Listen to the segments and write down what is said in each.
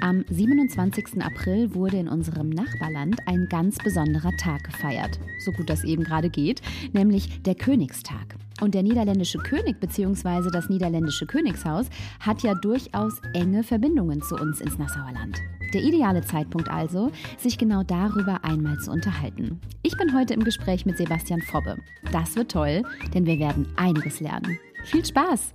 Am 27. April wurde in unserem Nachbarland ein ganz besonderer Tag gefeiert, so gut das eben gerade geht, nämlich der Königstag. Und der niederländische König bzw. das niederländische Königshaus hat ja durchaus enge Verbindungen zu uns ins Nassauer Land. Der ideale Zeitpunkt also, sich genau darüber einmal zu unterhalten. Ich bin heute im Gespräch mit Sebastian Fobbe. Das wird toll, denn wir werden einiges lernen. Viel Spaß!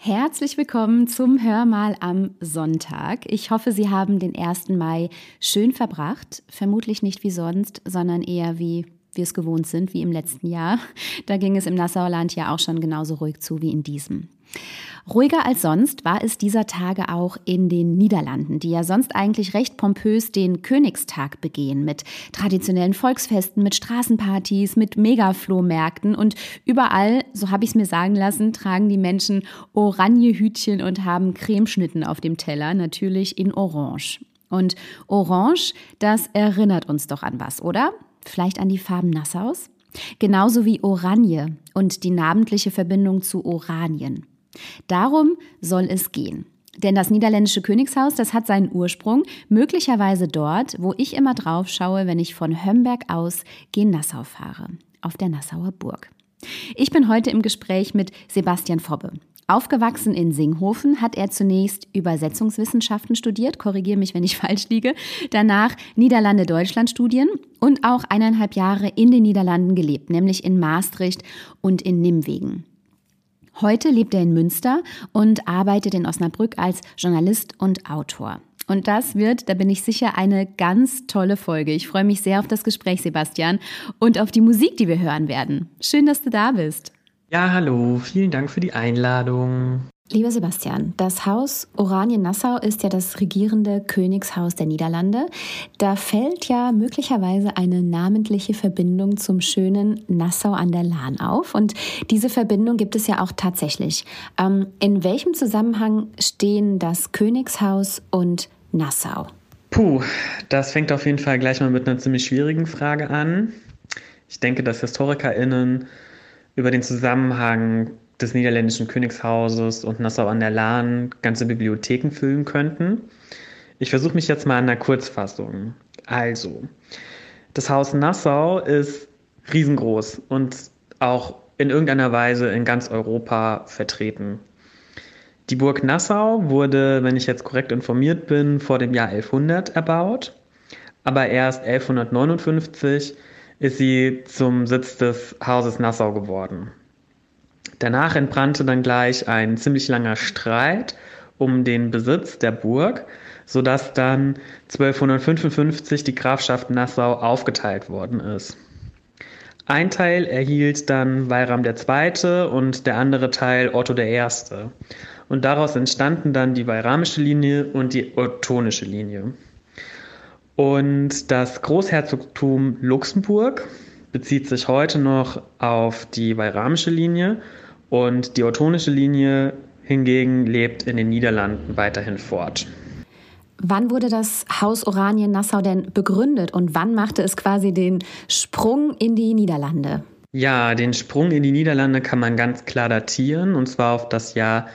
Herzlich willkommen zum Hörmal am Sonntag. Ich hoffe, Sie haben den 1. Mai schön verbracht. Vermutlich nicht wie sonst, sondern eher wie wir es gewohnt sind, wie im letzten Jahr. Da ging es im Nassauer Land ja auch schon genauso ruhig zu wie in diesem. Ruhiger als sonst war es dieser Tage auch in den Niederlanden, die ja sonst eigentlich recht pompös den Königstag begehen, mit traditionellen Volksfesten, mit Straßenpartys, mit Megaflohmärkten und überall, so habe ich es mir sagen lassen, tragen die Menschen Oranjehütchen und haben Cremeschnitten auf dem Teller, natürlich in Orange. Und Orange, das erinnert uns doch an was, oder? Vielleicht an die Farben Nassaus? Genauso wie Oranje und die namentliche Verbindung zu Oranien. Darum soll es gehen. Denn das niederländische Königshaus, das hat seinen Ursprung möglicherweise dort, wo ich immer drauf schaue, wenn ich von Hömberg aus gen Nassau fahre, auf der Nassauer Burg. Ich bin heute im Gespräch mit Sebastian Fobbe. Aufgewachsen in Singhofen hat er zunächst Übersetzungswissenschaften studiert, korrigiere mich, wenn ich falsch liege, danach Niederlande-Deutschland-Studien und auch eineinhalb Jahre in den Niederlanden gelebt, nämlich in Maastricht und in Nimwegen. Heute lebt er in Münster und arbeitet in Osnabrück als Journalist und Autor. Und das wird, da bin ich sicher, eine ganz tolle Folge. Ich freue mich sehr auf das Gespräch, Sebastian, und auf die Musik, die wir hören werden. Schön, dass du da bist. Ja, hallo, vielen Dank für die Einladung. Lieber Sebastian, das Haus Oranien-Nassau ist ja das regierende Königshaus der Niederlande. Da fällt ja möglicherweise eine namentliche Verbindung zum schönen Nassau an der Lahn auf. Und diese Verbindung gibt es ja auch tatsächlich. Ähm, in welchem Zusammenhang stehen das Königshaus und Nassau? Puh, das fängt auf jeden Fall gleich mal mit einer ziemlich schwierigen Frage an. Ich denke, dass HistorikerInnen über den Zusammenhang des niederländischen Königshauses und Nassau an der Lahn ganze Bibliotheken füllen könnten. Ich versuche mich jetzt mal an der Kurzfassung. Also, das Haus Nassau ist riesengroß und auch in irgendeiner Weise in ganz Europa vertreten. Die Burg Nassau wurde, wenn ich jetzt korrekt informiert bin, vor dem Jahr 1100 erbaut, aber erst 1159 ist sie zum Sitz des Hauses Nassau geworden. Danach entbrannte dann gleich ein ziemlich langer Streit um den Besitz der Burg, sodass dann 1255 die Grafschaft Nassau aufgeteilt worden ist. Ein Teil erhielt dann Weiram II. und der andere Teil Otto I. Und daraus entstanden dann die Weiramische Linie und die Ottonische Linie. Und das Großherzogtum Luxemburg bezieht sich heute noch auf die Weiramische Linie und die ottonische Linie hingegen lebt in den Niederlanden weiterhin fort. Wann wurde das Haus Oranien-Nassau denn begründet und wann machte es quasi den Sprung in die Niederlande? Ja, den Sprung in die Niederlande kann man ganz klar datieren und zwar auf das Jahr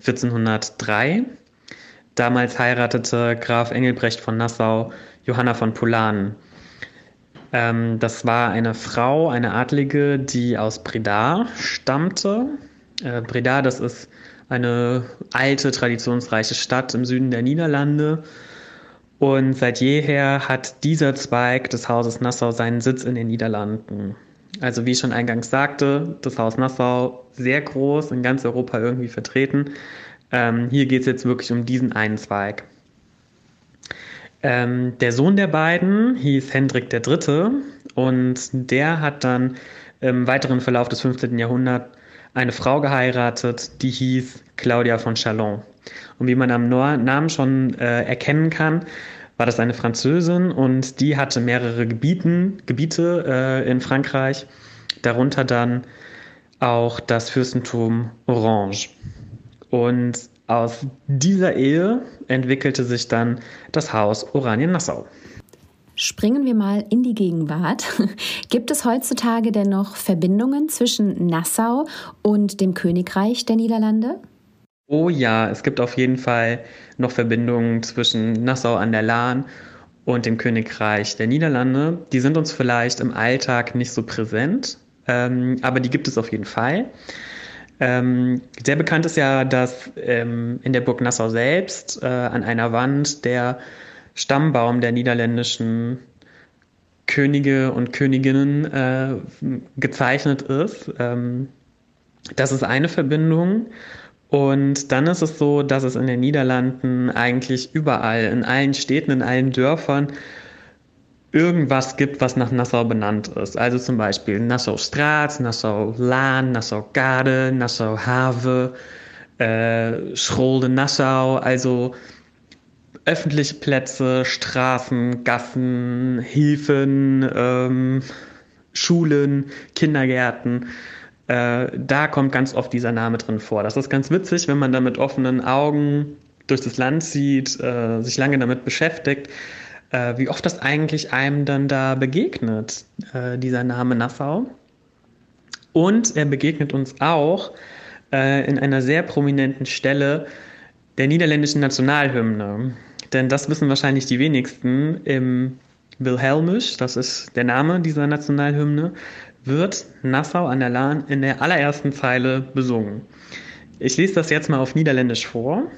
1403. Damals heiratete Graf Engelbrecht von Nassau Johanna von Polanen. Ähm, das war eine Frau, eine Adlige, die aus Breda stammte. Äh, Breda, das ist eine alte, traditionsreiche Stadt im Süden der Niederlande. Und seit jeher hat dieser Zweig des Hauses Nassau seinen Sitz in den Niederlanden. Also wie ich schon eingangs sagte, das Haus Nassau sehr groß, in ganz Europa irgendwie vertreten. Ähm, hier geht es jetzt wirklich um diesen einen Zweig. Ähm, der Sohn der beiden hieß Hendrik III. und der hat dann im weiteren Verlauf des 15. Jahrhunderts eine Frau geheiratet, die hieß Claudia von Chalon. Und wie man am Namen schon äh, erkennen kann, war das eine Französin und die hatte mehrere Gebieten, Gebiete äh, in Frankreich, darunter dann auch das Fürstentum Orange. Und aus dieser Ehe entwickelte sich dann das Haus Oranien-Nassau. Springen wir mal in die Gegenwart. Gibt es heutzutage denn noch Verbindungen zwischen Nassau und dem Königreich der Niederlande? Oh ja, es gibt auf jeden Fall noch Verbindungen zwischen Nassau an der Lahn und dem Königreich der Niederlande. Die sind uns vielleicht im Alltag nicht so präsent, ähm, aber die gibt es auf jeden Fall. Ähm, sehr bekannt ist ja, dass ähm, in der Burg Nassau selbst äh, an einer Wand der Stammbaum der niederländischen Könige und Königinnen äh, gezeichnet ist. Ähm, das ist eine Verbindung. Und dann ist es so, dass es in den Niederlanden eigentlich überall, in allen Städten, in allen Dörfern irgendwas gibt, was nach Nassau benannt ist. Also zum Beispiel Nassau Straat, Nassau Laan, Nassau Garde, Nassau Have, äh, Schrolde Nassau, also öffentliche Plätze, Straßen, Gassen, Hilfen, ähm, Schulen, Kindergärten. Äh, da kommt ganz oft dieser Name drin vor. Das ist ganz witzig, wenn man da mit offenen Augen durch das Land sieht, äh, sich lange damit beschäftigt, äh, wie oft das eigentlich einem dann da begegnet, äh, dieser Name Nassau. Und er begegnet uns auch äh, in einer sehr prominenten Stelle der niederländischen Nationalhymne. Denn das wissen wahrscheinlich die wenigsten. Im Wilhelmisch, das ist der Name dieser Nationalhymne, wird Nassau an der Lahn in der allerersten Zeile besungen. Ich lese das jetzt mal auf Niederländisch vor.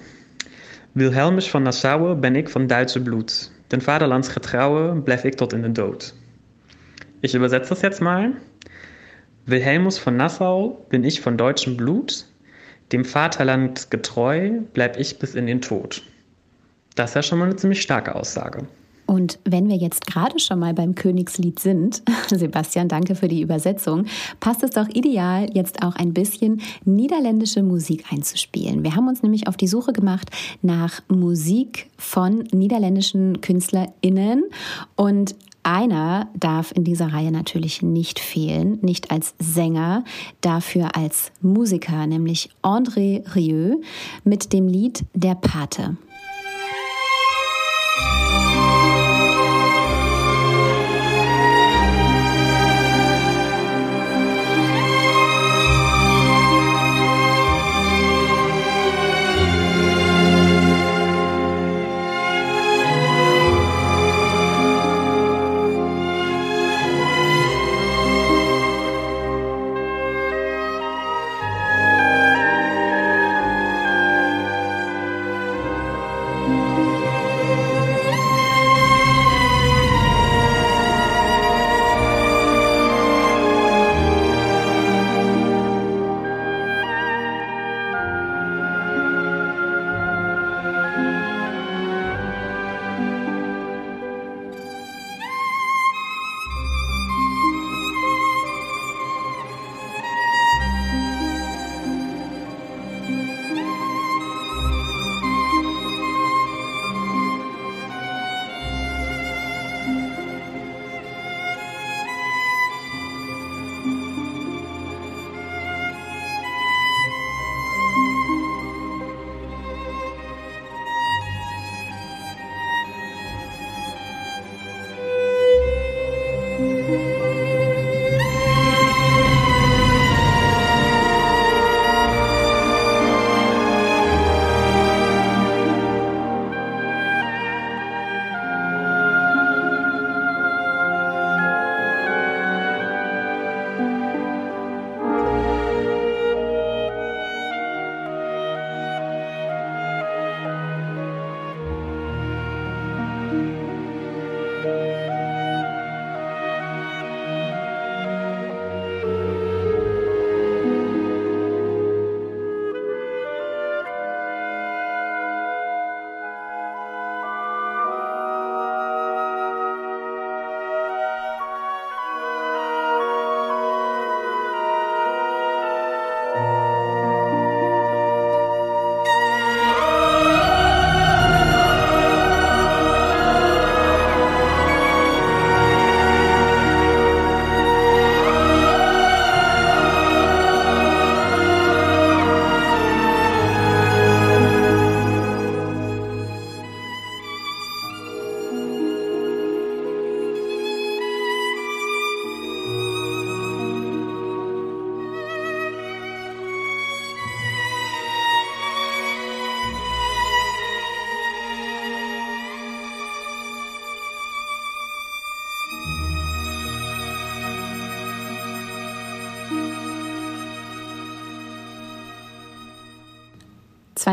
Wilhelmus van Nassau ben ik van Blut. Den Vaterlandsgetrouwe blijf ik tot in den Dood. Ich übersetze das jetzt mal. Wilhelmus von Nassau bin ich von deutschem Blut. Dem Vaterland getreu bleib ich bis in den Tod. Das ist ja schon mal eine ziemlich starke Aussage. Und wenn wir jetzt gerade schon mal beim Königslied sind, Sebastian, danke für die Übersetzung, passt es doch ideal, jetzt auch ein bisschen niederländische Musik einzuspielen. Wir haben uns nämlich auf die Suche gemacht nach Musik von niederländischen KünstlerInnen und einer darf in dieser Reihe natürlich nicht fehlen, nicht als Sänger, dafür als Musiker, nämlich André Rieu mit dem Lied Der Pate.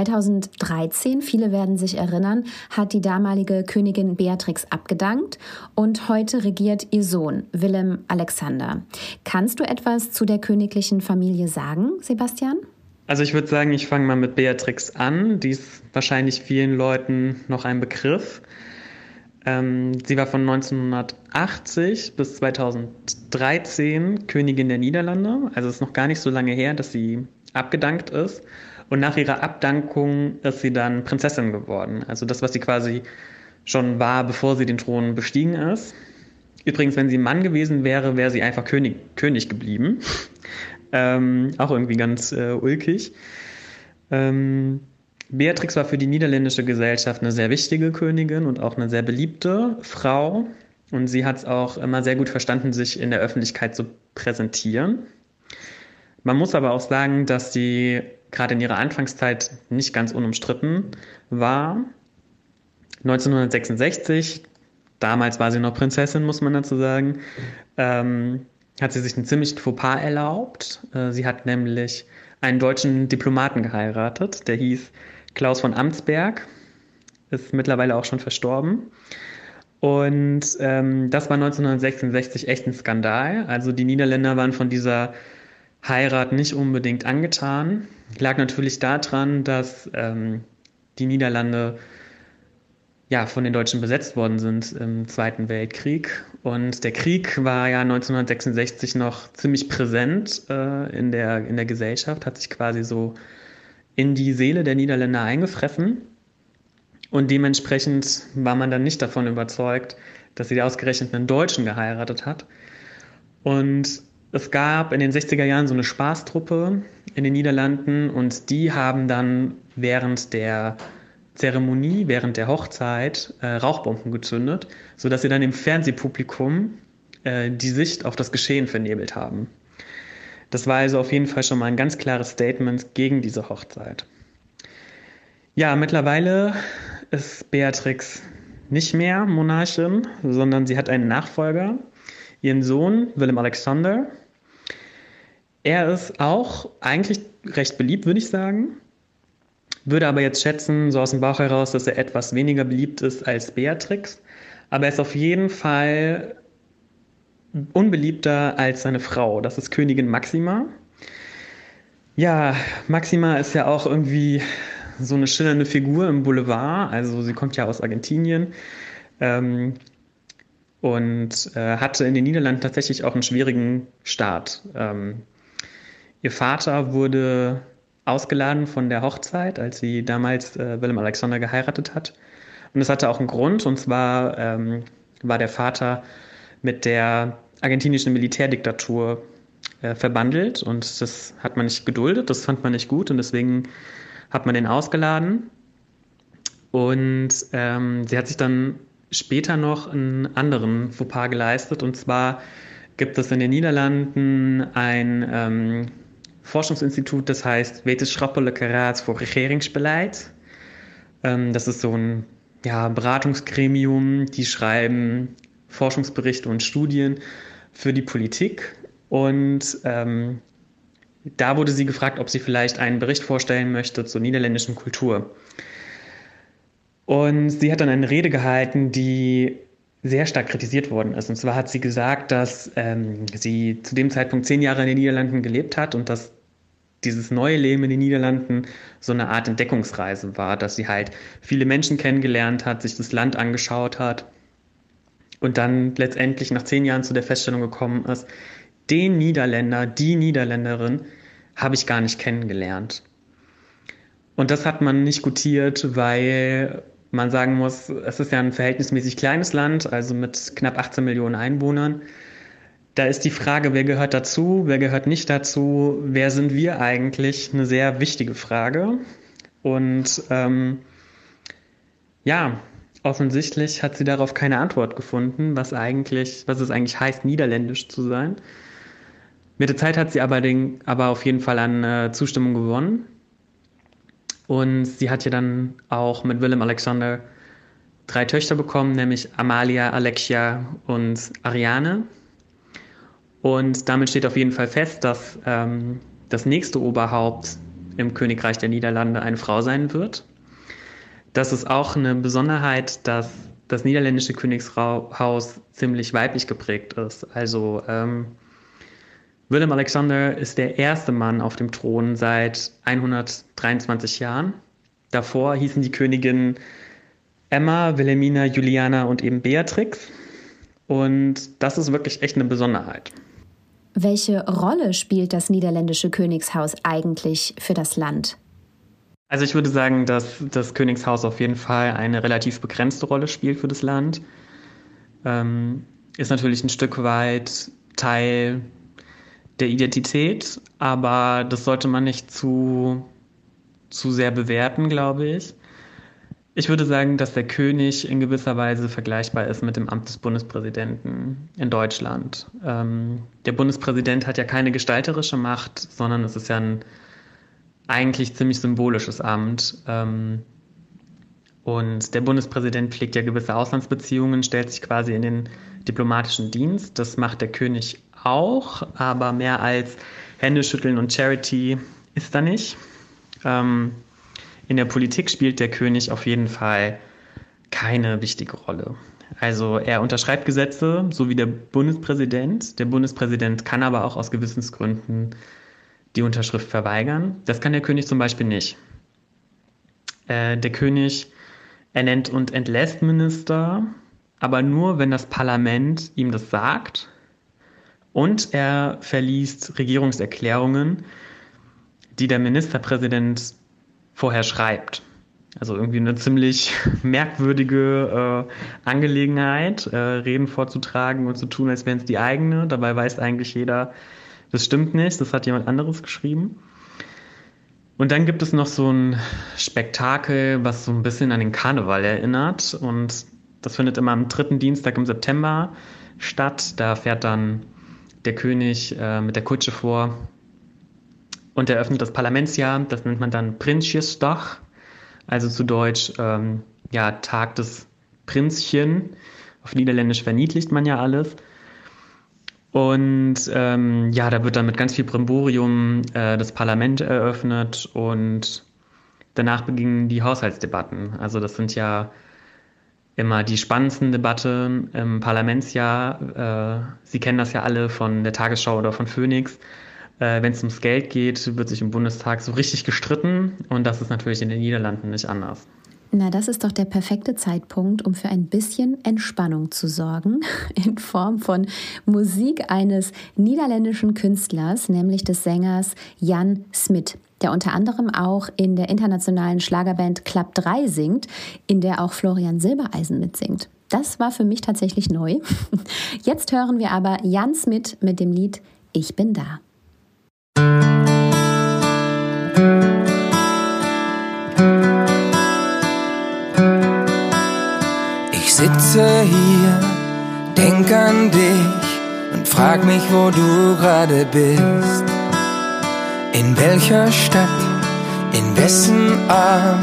2013, viele werden sich erinnern, hat die damalige Königin Beatrix abgedankt und heute regiert ihr Sohn Willem Alexander. Kannst du etwas zu der königlichen Familie sagen, Sebastian? Also ich würde sagen, ich fange mal mit Beatrix an. Die ist wahrscheinlich vielen Leuten noch ein Begriff. Ähm, sie war von 1980 bis 2013 Königin der Niederlande. Also es ist noch gar nicht so lange her, dass sie abgedankt ist. Und nach ihrer Abdankung ist sie dann Prinzessin geworden. Also das, was sie quasi schon war, bevor sie den Thron bestiegen ist. Übrigens, wenn sie Mann gewesen wäre, wäre sie einfach König, König geblieben. Ähm, auch irgendwie ganz äh, ulkig. Ähm, Beatrix war für die niederländische Gesellschaft eine sehr wichtige Königin und auch eine sehr beliebte Frau. Und sie hat es auch immer sehr gut verstanden, sich in der Öffentlichkeit zu präsentieren. Man muss aber auch sagen, dass sie gerade in ihrer Anfangszeit nicht ganz unumstritten war. 1966, damals war sie noch Prinzessin, muss man dazu sagen, ähm, hat sie sich einen ziemlichen Fauxpas erlaubt. Äh, sie hat nämlich einen deutschen Diplomaten geheiratet, der hieß Klaus von Amtsberg, ist mittlerweile auch schon verstorben. Und ähm, das war 1966 echt ein Skandal. Also die Niederländer waren von dieser Heirat nicht unbedingt angetan. Lag natürlich daran, dass ähm, die Niederlande ja, von den Deutschen besetzt worden sind im Zweiten Weltkrieg. Und der Krieg war ja 1966 noch ziemlich präsent äh, in, der, in der Gesellschaft, hat sich quasi so in die Seele der Niederländer eingefressen. Und dementsprechend war man dann nicht davon überzeugt, dass sie ausgerechnet einen Deutschen geheiratet hat. Und es gab in den 60er Jahren so eine Spaßtruppe in den Niederlanden und die haben dann während der Zeremonie, während der Hochzeit äh, Rauchbomben gezündet, sodass sie dann im Fernsehpublikum äh, die Sicht auf das Geschehen vernebelt haben. Das war also auf jeden Fall schon mal ein ganz klares Statement gegen diese Hochzeit. Ja, mittlerweile ist Beatrix nicht mehr Monarchin, sondern sie hat einen Nachfolger, ihren Sohn Willem Alexander. Er ist auch eigentlich recht beliebt, würde ich sagen. Würde aber jetzt schätzen, so aus dem Bauch heraus, dass er etwas weniger beliebt ist als Beatrix. Aber er ist auf jeden Fall unbeliebter als seine Frau. Das ist Königin Maxima. Ja, Maxima ist ja auch irgendwie so eine schillernde Figur im Boulevard. Also sie kommt ja aus Argentinien ähm, und äh, hatte in den Niederlanden tatsächlich auch einen schwierigen Start. Ähm, ihr Vater wurde ausgeladen von der Hochzeit, als sie damals äh, Willem Alexander geheiratet hat. Und das hatte auch einen Grund, und zwar ähm, war der Vater mit der argentinischen Militärdiktatur äh, verbandelt und das hat man nicht geduldet, das fand man nicht gut und deswegen hat man den ausgeladen. Und ähm, sie hat sich dann später noch einen anderen Fauxpas geleistet und zwar gibt es in den Niederlanden ein ähm, Forschungsinstitut, das heißt Wetenschappelijke Raad voor Regeringsbeleid. Ähm, das ist so ein ja, Beratungsgremium, die schreiben Forschungsberichte und Studien für die Politik. Und ähm, da wurde sie gefragt, ob sie vielleicht einen Bericht vorstellen möchte zur niederländischen Kultur. Und sie hat dann eine Rede gehalten, die sehr stark kritisiert worden ist. Und zwar hat sie gesagt, dass ähm, sie zu dem Zeitpunkt zehn Jahre in den Niederlanden gelebt hat und dass dieses neue Leben in den Niederlanden so eine Art Entdeckungsreise war, dass sie halt viele Menschen kennengelernt hat, sich das Land angeschaut hat und dann letztendlich nach zehn Jahren zu der Feststellung gekommen ist, den Niederländer, die Niederländerin habe ich gar nicht kennengelernt. Und das hat man nicht gutiert, weil man sagen muss, es ist ja ein verhältnismäßig kleines Land, also mit knapp 18 Millionen Einwohnern da ist die Frage, wer gehört dazu, wer gehört nicht dazu, wer sind wir eigentlich, eine sehr wichtige Frage. Und ähm, ja, offensichtlich hat sie darauf keine Antwort gefunden, was eigentlich, was es eigentlich heißt, niederländisch zu sein. Mit der Zeit hat sie aber, den, aber auf jeden Fall an äh, Zustimmung gewonnen. Und sie hat ja dann auch mit Willem Alexander drei Töchter bekommen, nämlich Amalia, Alexia und Ariane. Und damit steht auf jeden Fall fest, dass ähm, das nächste Oberhaupt im Königreich der Niederlande eine Frau sein wird. Das ist auch eine Besonderheit, dass das niederländische Königshaus ziemlich weiblich geprägt ist. Also ähm, Willem Alexander ist der erste Mann auf dem Thron seit 123 Jahren. Davor hießen die Königinnen Emma, Wilhelmina, Juliana und eben Beatrix. Und das ist wirklich echt eine Besonderheit. Welche Rolle spielt das niederländische Königshaus eigentlich für das Land? Also ich würde sagen, dass das Königshaus auf jeden Fall eine relativ begrenzte Rolle spielt für das Land. Ähm, ist natürlich ein Stück weit Teil der Identität, aber das sollte man nicht zu, zu sehr bewerten, glaube ich. Ich würde sagen, dass der König in gewisser Weise vergleichbar ist mit dem Amt des Bundespräsidenten in Deutschland. Ähm, der Bundespräsident hat ja keine gestalterische Macht, sondern es ist ja ein eigentlich ziemlich symbolisches Amt. Ähm, und der Bundespräsident pflegt ja gewisse Auslandsbeziehungen, stellt sich quasi in den diplomatischen Dienst. Das macht der König auch, aber mehr als Händeschütteln und Charity ist da nicht. Ähm, in der Politik spielt der König auf jeden Fall keine wichtige Rolle. Also er unterschreibt Gesetze, so wie der Bundespräsident. Der Bundespräsident kann aber auch aus Gewissensgründen die Unterschrift verweigern. Das kann der König zum Beispiel nicht. Äh, der König ernennt und entlässt Minister, aber nur, wenn das Parlament ihm das sagt. Und er verliest Regierungserklärungen, die der Ministerpräsident vorher schreibt. Also irgendwie eine ziemlich merkwürdige äh, Angelegenheit, äh, Reden vorzutragen und zu tun, als wären es die eigene. Dabei weiß eigentlich jeder, das stimmt nicht, das hat jemand anderes geschrieben. Und dann gibt es noch so ein Spektakel, was so ein bisschen an den Karneval erinnert. Und das findet immer am dritten Dienstag im September statt. Da fährt dann der König äh, mit der Kutsche vor und eröffnet das Parlamentsjahr. Das nennt man dann Prinsjesdag, also zu Deutsch ähm, ja, Tag des Prinzchen. Auf Niederländisch verniedlicht man ja alles. Und ähm, ja, da wird dann mit ganz viel Brimborium äh, das Parlament eröffnet und danach beginnen die Haushaltsdebatten. Also das sind ja immer die spannendsten Debatten im Parlamentsjahr. Äh, Sie kennen das ja alle von der Tagesschau oder von Phoenix. Äh, Wenn es ums Geld geht, wird sich im Bundestag so richtig gestritten und das ist natürlich in den Niederlanden nicht anders. Na, das ist doch der perfekte Zeitpunkt, um für ein bisschen Entspannung zu sorgen, in Form von Musik eines niederländischen Künstlers, nämlich des Sängers Jan Smit, der unter anderem auch in der internationalen Schlagerband Club 3 singt, in der auch Florian Silbereisen mitsingt. Das war für mich tatsächlich neu. Jetzt hören wir aber Jan Smit mit dem Lied Ich bin da. Ich sitze hier, denk an dich und frag mich, wo du gerade bist. In welcher Stadt, in wessen Arm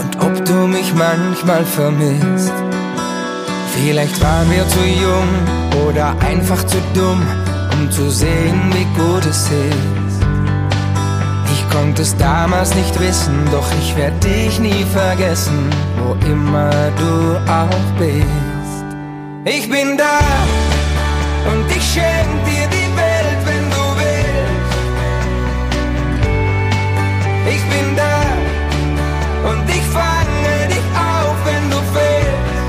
und ob du mich manchmal vermisst. Vielleicht waren wir zu jung oder einfach zu dumm, um zu sehen, wie gut es ist. Ich konnte es damals nicht wissen, doch ich werde dich nie vergessen, wo immer du auch bist. Ich bin da und ich schenk dir Ich bin da und ich fange dich auf, wenn du fehlst.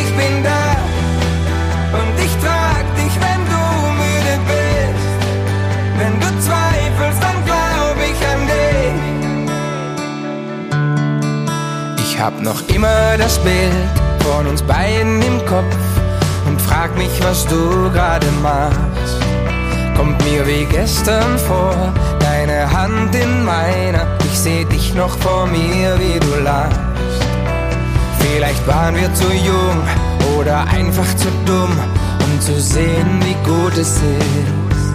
Ich bin da und ich trag dich, wenn du müde bist. Wenn du zweifelst, dann glaub ich an dich. Ich hab noch immer das Bild von uns beiden im Kopf und frag mich, was du gerade machst. Kommt mir wie gestern vor, deine Hand in meiner. Ich seh dich noch vor mir, wie du lachst. Vielleicht waren wir zu jung oder einfach zu dumm, um zu sehen, wie gut es ist.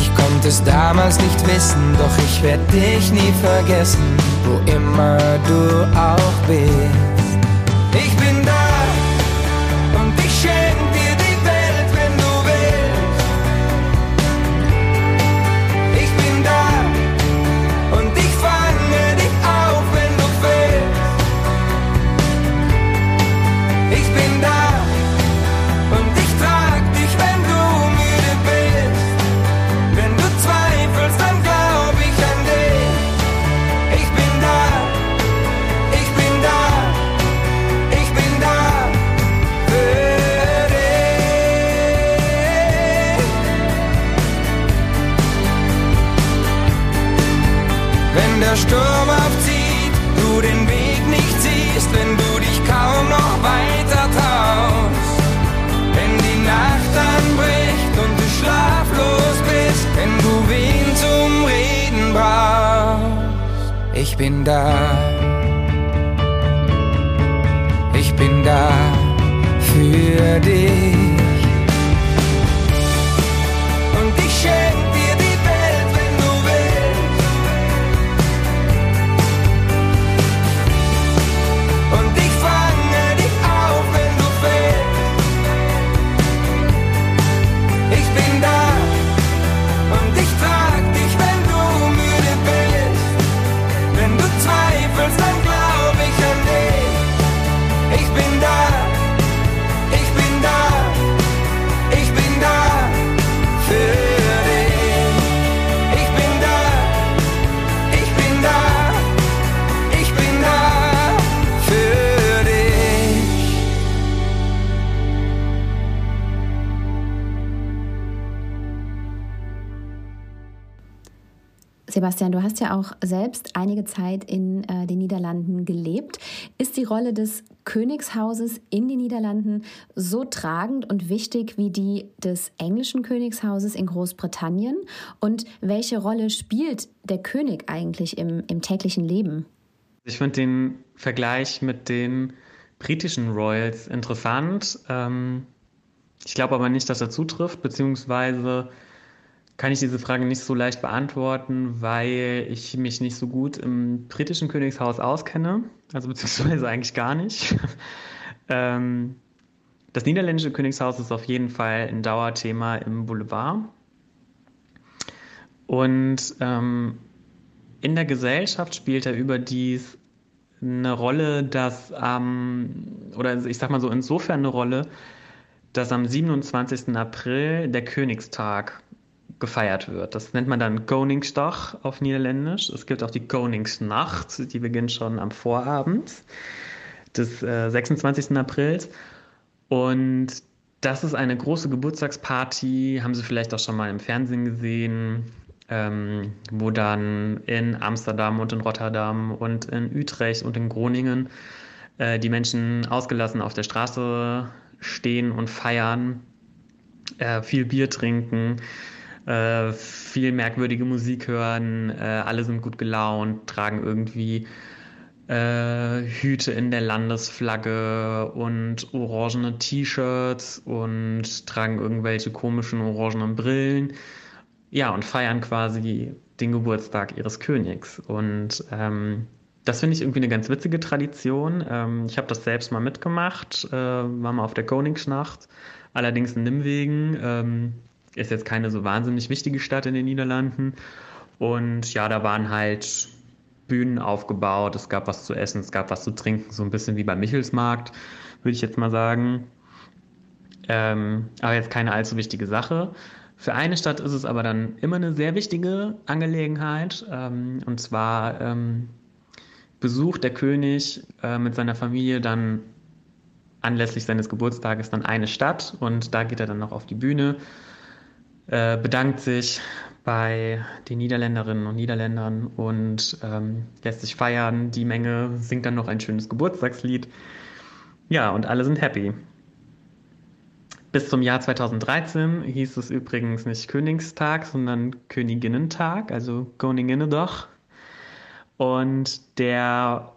Ich konnte es damals nicht wissen, doch ich werde dich nie vergessen, wo immer du auch bist. Sebastian, du hast ja auch selbst einige Zeit in äh, den Niederlanden gelebt. Ist die Rolle des Königshauses in den Niederlanden so tragend und wichtig wie die des englischen Königshauses in Großbritannien? Und welche Rolle spielt der König eigentlich im, im täglichen Leben? Ich finde den Vergleich mit den britischen Royals interessant. Ähm, ich glaube aber nicht, dass er zutrifft, beziehungsweise kann ich diese Frage nicht so leicht beantworten, weil ich mich nicht so gut im britischen Königshaus auskenne, also beziehungsweise eigentlich gar nicht. ähm, das niederländische Königshaus ist auf jeden Fall ein Dauerthema im Boulevard. Und ähm, in der Gesellschaft spielt er überdies eine Rolle, dass, ähm, oder ich sag mal so insofern eine Rolle, dass am 27. April der Königstag gefeiert wird. Das nennt man dann Koningsdag auf Niederländisch. Es gibt auch die Koningsnacht, die beginnt schon am Vorabend des äh, 26. Aprils. Und das ist eine große Geburtstagsparty, haben Sie vielleicht auch schon mal im Fernsehen gesehen, ähm, wo dann in Amsterdam und in Rotterdam und in Utrecht und in Groningen äh, die Menschen ausgelassen auf der Straße stehen und feiern, äh, viel Bier trinken äh, viel merkwürdige Musik hören, äh, alle sind gut gelaunt, tragen irgendwie äh, Hüte in der Landesflagge und orangene T-Shirts und tragen irgendwelche komischen orangenen Brillen. Ja, und feiern quasi den Geburtstag ihres Königs. Und ähm, das finde ich irgendwie eine ganz witzige Tradition. Ähm, ich habe das selbst mal mitgemacht, äh, war mal auf der Koningsnacht, allerdings in Nimwegen. Ähm, ist jetzt keine so wahnsinnig wichtige Stadt in den Niederlanden. Und ja, da waren halt Bühnen aufgebaut, es gab was zu essen, es gab was zu trinken, so ein bisschen wie beim Michelsmarkt, würde ich jetzt mal sagen. Ähm, aber jetzt keine allzu wichtige Sache. Für eine Stadt ist es aber dann immer eine sehr wichtige Angelegenheit. Ähm, und zwar ähm, besucht der König äh, mit seiner Familie dann anlässlich seines Geburtstages dann eine Stadt und da geht er dann noch auf die Bühne äh, bedankt sich bei den Niederländerinnen und Niederländern und ähm, lässt sich feiern. Die Menge singt dann noch ein schönes Geburtstagslied. Ja, und alle sind happy. Bis zum Jahr 2013 hieß es übrigens nicht Königstag, sondern Königinnentag, also Koninginnedag. Und der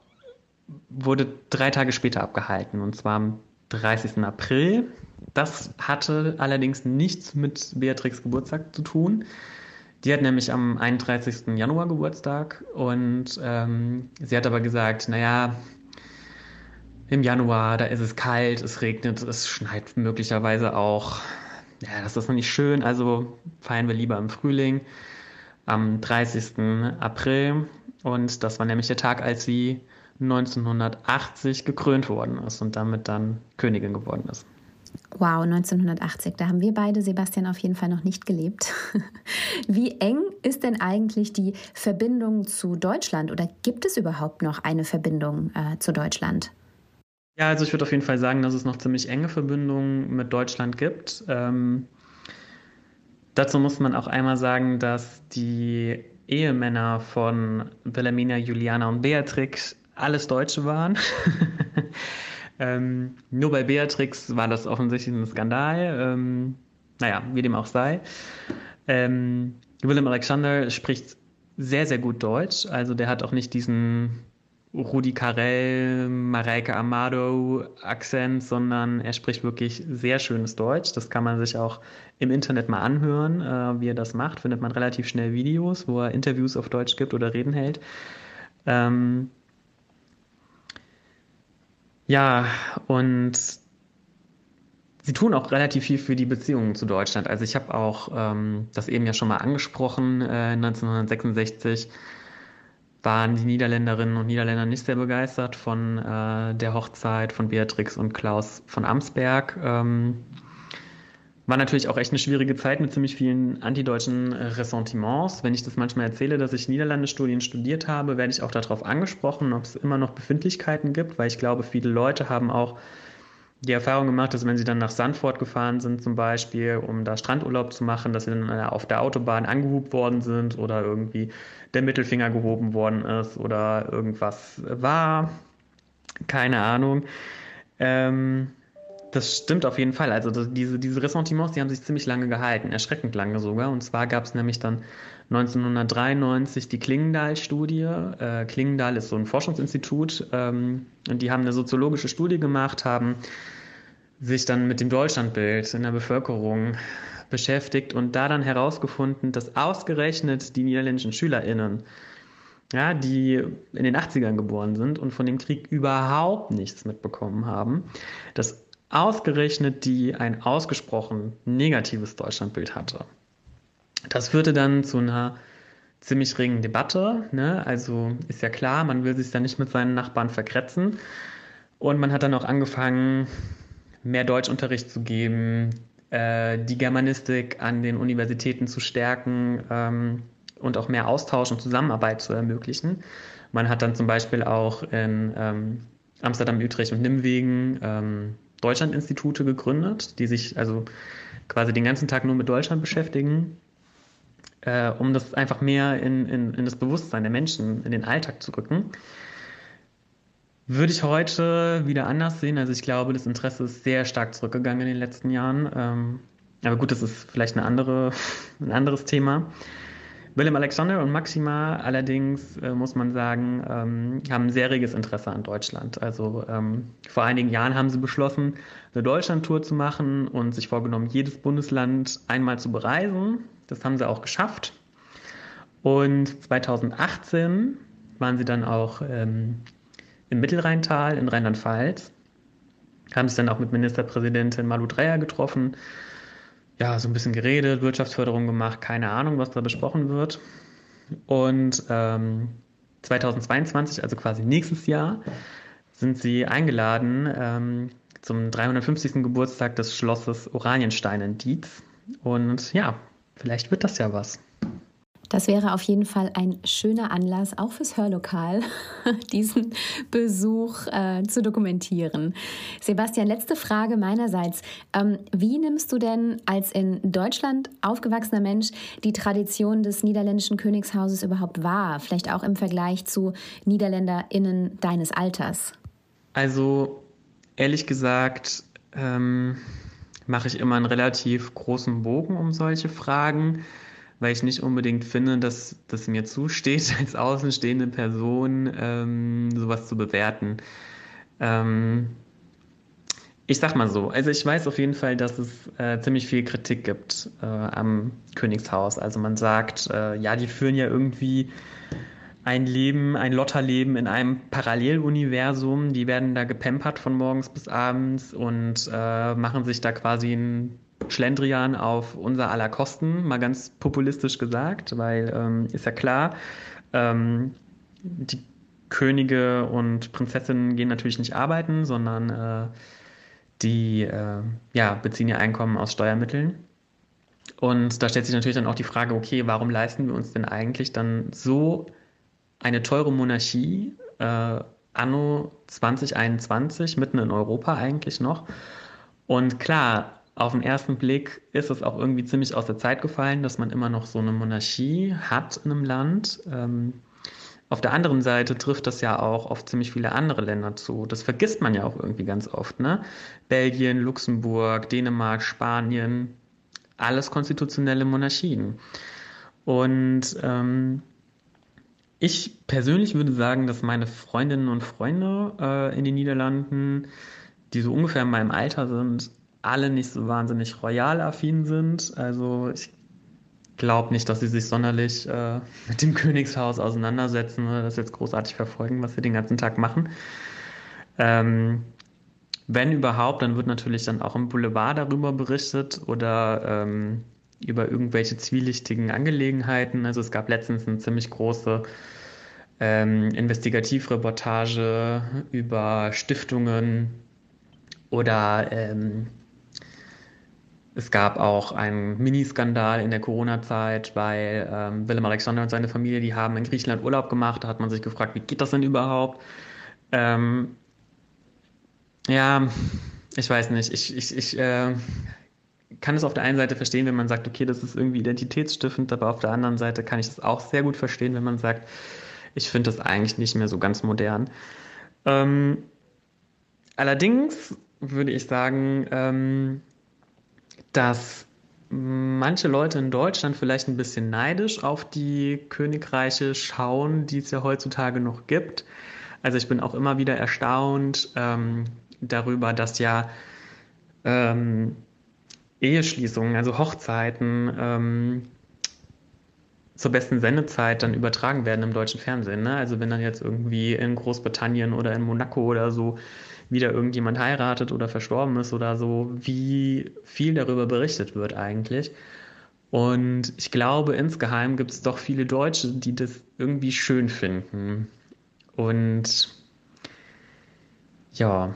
wurde drei Tage später abgehalten, und zwar am 30. April. Das hatte allerdings nichts mit Beatrix Geburtstag zu tun. Die hat nämlich am 31. Januar Geburtstag und ähm, sie hat aber gesagt, naja, im Januar, da ist es kalt, es regnet, es schneit möglicherweise auch. Ja, das ist noch nicht schön, also feiern wir lieber im Frühling, am 30. April. Und das war nämlich der Tag, als sie 1980 gekrönt worden ist und damit dann Königin geworden ist. Wow, 1980, da haben wir beide, Sebastian, auf jeden Fall noch nicht gelebt. Wie eng ist denn eigentlich die Verbindung zu Deutschland oder gibt es überhaupt noch eine Verbindung äh, zu Deutschland? Ja, also ich würde auf jeden Fall sagen, dass es noch ziemlich enge Verbindungen mit Deutschland gibt. Ähm, dazu muss man auch einmal sagen, dass die Ehemänner von Wilhelmina, Juliana und Beatrix alles Deutsche waren. ähm, nur bei Beatrix war das offensichtlich ein Skandal. Ähm, naja, wie dem auch sei. Ähm, Willem Alexander spricht sehr, sehr gut Deutsch. Also der hat auch nicht diesen Rudi Carell, Mareike Amado Akzent, sondern er spricht wirklich sehr schönes Deutsch. Das kann man sich auch im Internet mal anhören, äh, wie er das macht. Findet man relativ schnell Videos, wo er Interviews auf Deutsch gibt oder Reden hält. Ähm ja, und sie tun auch relativ viel für die Beziehungen zu Deutschland. Also ich habe auch ähm, das eben ja schon mal angesprochen, äh, 1966 waren die Niederländerinnen und Niederländer nicht sehr begeistert von äh, der Hochzeit von Beatrix und Klaus von Amsberg. Ähm, war natürlich auch echt eine schwierige Zeit mit ziemlich vielen antideutschen Ressentiments. Wenn ich das manchmal erzähle, dass ich Niederlandestudien studiert habe, werde ich auch darauf angesprochen, ob es immer noch Befindlichkeiten gibt, weil ich glaube, viele Leute haben auch die Erfahrung gemacht, dass wenn sie dann nach Sandford gefahren sind, zum Beispiel, um da Strandurlaub zu machen, dass sie dann äh, auf der Autobahn angehubt worden sind oder irgendwie der Mittelfinger gehoben worden ist oder irgendwas war. Keine Ahnung. Ähm, das stimmt auf jeden Fall. Also diese, diese Ressentiments, die haben sich ziemlich lange gehalten, erschreckend lange sogar. Und zwar gab es nämlich dann 1993 die Klingendal-Studie. Äh, Klingendal ist so ein Forschungsinstitut ähm, und die haben eine soziologische Studie gemacht, haben sich dann mit dem Deutschlandbild in der Bevölkerung beschäftigt und da dann herausgefunden, dass ausgerechnet die niederländischen SchülerInnen, ja, die in den 80ern geboren sind und von dem Krieg überhaupt nichts mitbekommen haben, dass ausgerechnet die ein ausgesprochen negatives Deutschlandbild hatte. Das führte dann zu einer ziemlich regen Debatte. Ne? Also ist ja klar, man will sich da nicht mit seinen Nachbarn verkretzen. Und man hat dann auch angefangen, mehr Deutschunterricht zu geben, äh, die Germanistik an den Universitäten zu stärken ähm, und auch mehr Austausch und Zusammenarbeit zu ermöglichen. Man hat dann zum Beispiel auch in ähm, Amsterdam, Utrecht und Nimwegen ähm, Deutschlandinstitute gegründet, die sich also quasi den ganzen Tag nur mit Deutschland beschäftigen, äh, um das einfach mehr in, in, in das Bewusstsein der Menschen, in den Alltag zu rücken. Würde ich heute wieder anders sehen. Also ich glaube, das Interesse ist sehr stark zurückgegangen in den letzten Jahren. Ähm, aber gut, das ist vielleicht eine andere, ein anderes Thema. Willem Alexander und Maxima allerdings, äh, muss man sagen, ähm, haben ein sehr reges Interesse an Deutschland. Also ähm, vor einigen Jahren haben sie beschlossen, eine Deutschlandtour zu machen und sich vorgenommen, jedes Bundesland einmal zu bereisen. Das haben sie auch geschafft. Und 2018 waren sie dann auch ähm, im Mittelrheintal in Rheinland-Pfalz, haben sich dann auch mit Ministerpräsidentin Malu Dreyer getroffen ja, so ein bisschen geredet, Wirtschaftsförderung gemacht, keine Ahnung, was da besprochen wird. Und ähm, 2022, also quasi nächstes Jahr, sind sie eingeladen ähm, zum 350. Geburtstag des Schlosses Oranienstein in Dietz. Und ja, vielleicht wird das ja was. Das wäre auf jeden Fall ein schöner Anlass, auch fürs Hörlokal, diesen Besuch äh, zu dokumentieren. Sebastian, letzte Frage meinerseits. Ähm, wie nimmst du denn als in Deutschland aufgewachsener Mensch die Tradition des niederländischen Königshauses überhaupt wahr? Vielleicht auch im Vergleich zu NiederländerInnen deines Alters? Also, ehrlich gesagt, ähm, mache ich immer einen relativ großen Bogen um solche Fragen weil ich nicht unbedingt finde, dass das mir zusteht, als außenstehende Person ähm, sowas zu bewerten. Ähm, ich sag mal so, also ich weiß auf jeden Fall, dass es äh, ziemlich viel Kritik gibt äh, am Königshaus. Also man sagt, äh, ja, die führen ja irgendwie ein Leben, ein Lotterleben in einem Paralleluniversum. Die werden da gepempert von morgens bis abends und äh, machen sich da quasi ein Schlendrian auf unser aller Kosten, mal ganz populistisch gesagt, weil ähm, ist ja klar, ähm, die Könige und Prinzessinnen gehen natürlich nicht arbeiten, sondern äh, die äh, ja, beziehen ihr Einkommen aus Steuermitteln. Und da stellt sich natürlich dann auch die Frage, okay, warum leisten wir uns denn eigentlich dann so eine teure Monarchie äh, anno 2021, mitten in Europa eigentlich noch? Und klar, auf den ersten Blick ist es auch irgendwie ziemlich aus der Zeit gefallen, dass man immer noch so eine Monarchie hat in einem Land. Ähm, auf der anderen Seite trifft das ja auch auf ziemlich viele andere Länder zu. Das vergisst man ja auch irgendwie ganz oft. Ne? Belgien, Luxemburg, Dänemark, Spanien, alles konstitutionelle Monarchien. Und ähm, ich persönlich würde sagen, dass meine Freundinnen und Freunde äh, in den Niederlanden, die so ungefähr in meinem Alter sind, alle nicht so wahnsinnig royal affin sind. Also ich glaube nicht, dass sie sich sonderlich äh, mit dem Königshaus auseinandersetzen oder das jetzt großartig verfolgen, was sie den ganzen Tag machen. Ähm, wenn überhaupt, dann wird natürlich dann auch im Boulevard darüber berichtet oder ähm, über irgendwelche zwielichtigen Angelegenheiten. Also es gab letztens eine ziemlich große ähm, Investigativreportage über Stiftungen oder ähm, es gab auch einen Miniskandal in der Corona-Zeit, weil ähm, Willem Alexander und seine Familie, die haben in Griechenland Urlaub gemacht. Da hat man sich gefragt, wie geht das denn überhaupt? Ähm, ja, ich weiß nicht. Ich, ich, ich äh, kann es auf der einen Seite verstehen, wenn man sagt, okay, das ist irgendwie identitätsstiftend, aber auf der anderen Seite kann ich es auch sehr gut verstehen, wenn man sagt, ich finde das eigentlich nicht mehr so ganz modern. Ähm, allerdings würde ich sagen, ähm, dass manche Leute in Deutschland vielleicht ein bisschen neidisch auf die Königreiche schauen, die es ja heutzutage noch gibt. Also ich bin auch immer wieder erstaunt ähm, darüber, dass ja ähm, Eheschließungen, also Hochzeiten ähm, zur besten Sendezeit dann übertragen werden im deutschen Fernsehen. Ne? Also wenn dann jetzt irgendwie in Großbritannien oder in Monaco oder so wieder irgendjemand heiratet oder verstorben ist oder so, wie viel darüber berichtet wird eigentlich. Und ich glaube, insgeheim gibt es doch viele Deutsche, die das irgendwie schön finden. Und ja,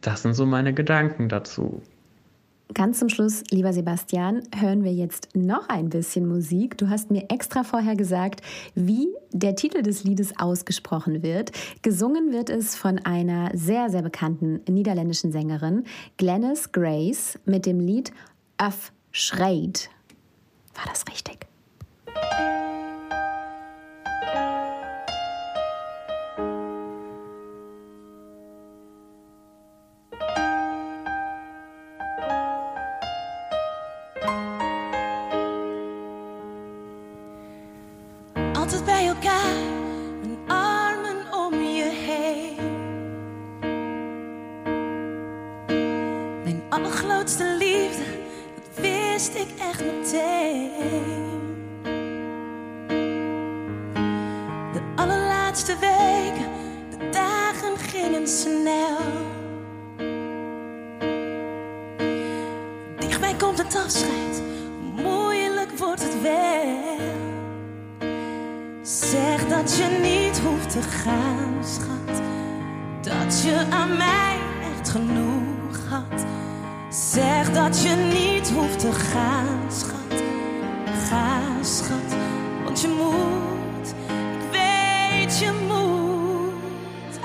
das sind so meine Gedanken dazu. Ganz zum Schluss, lieber Sebastian, hören wir jetzt noch ein bisschen Musik. Du hast mir extra vorher gesagt, wie der Titel des Liedes ausgesprochen wird. Gesungen wird es von einer sehr, sehr bekannten niederländischen Sängerin, Glennis Grace, mit dem Lied Öff Schreit. War das richtig? dat je niet hoeft te gaan, schat. Dat je aan mij echt genoeg had. Zeg dat je niet hoeft te gaan, schat. Ga, schat, want je moet. Ik weet, je moet.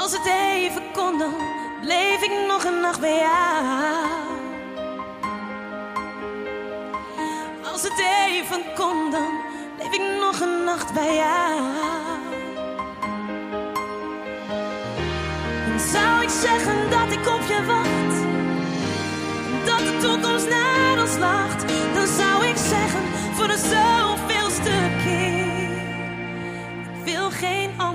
Als het even kon dan Leef ik nog een nacht bij jou. Als het even kon, dan leef ik nog een nacht bij jou. Dan zou ik zeggen dat ik op je wacht, dat de toekomst naar ons lacht. Dan zou ik zeggen voor de zoveelste keer: ik wil geen ander.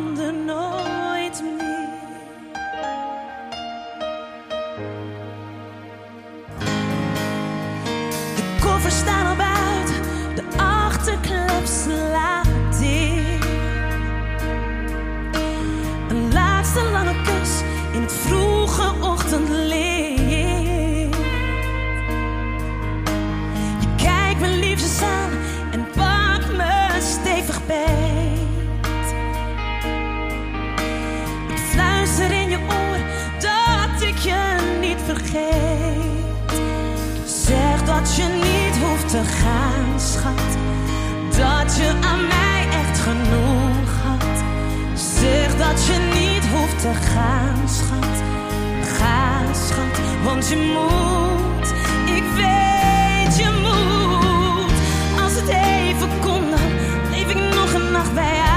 te gaan, schat. Ga, schat, want je moet. Ik weet, je moet. Als het even kon, dan leef ik nog een nacht bij jou.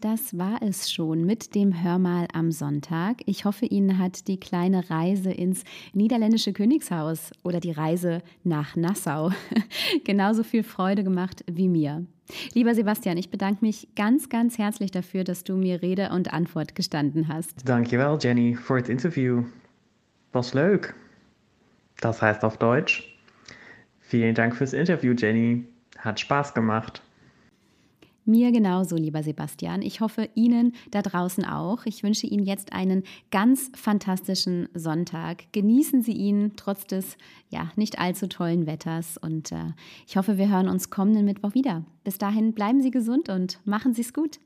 Das war es schon mit dem Hörmal am Sonntag. Ich hoffe, Ihnen hat die kleine Reise ins niederländische Königshaus oder die Reise nach Nassau genauso viel Freude gemacht wie mir. Lieber Sebastian, ich bedanke mich ganz, ganz herzlich dafür, dass du mir Rede und Antwort gestanden hast. Dankjewel, Jenny, für das Interview. Was leuk. Das heißt auf Deutsch. Vielen Dank fürs Interview, Jenny. Hat Spaß gemacht. Mir genauso, lieber Sebastian. Ich hoffe Ihnen da draußen auch. Ich wünsche Ihnen jetzt einen ganz fantastischen Sonntag. Genießen Sie ihn trotz des ja nicht allzu tollen Wetters und äh, ich hoffe, wir hören uns kommenden Mittwoch wieder. Bis dahin bleiben Sie gesund und machen Sie es gut.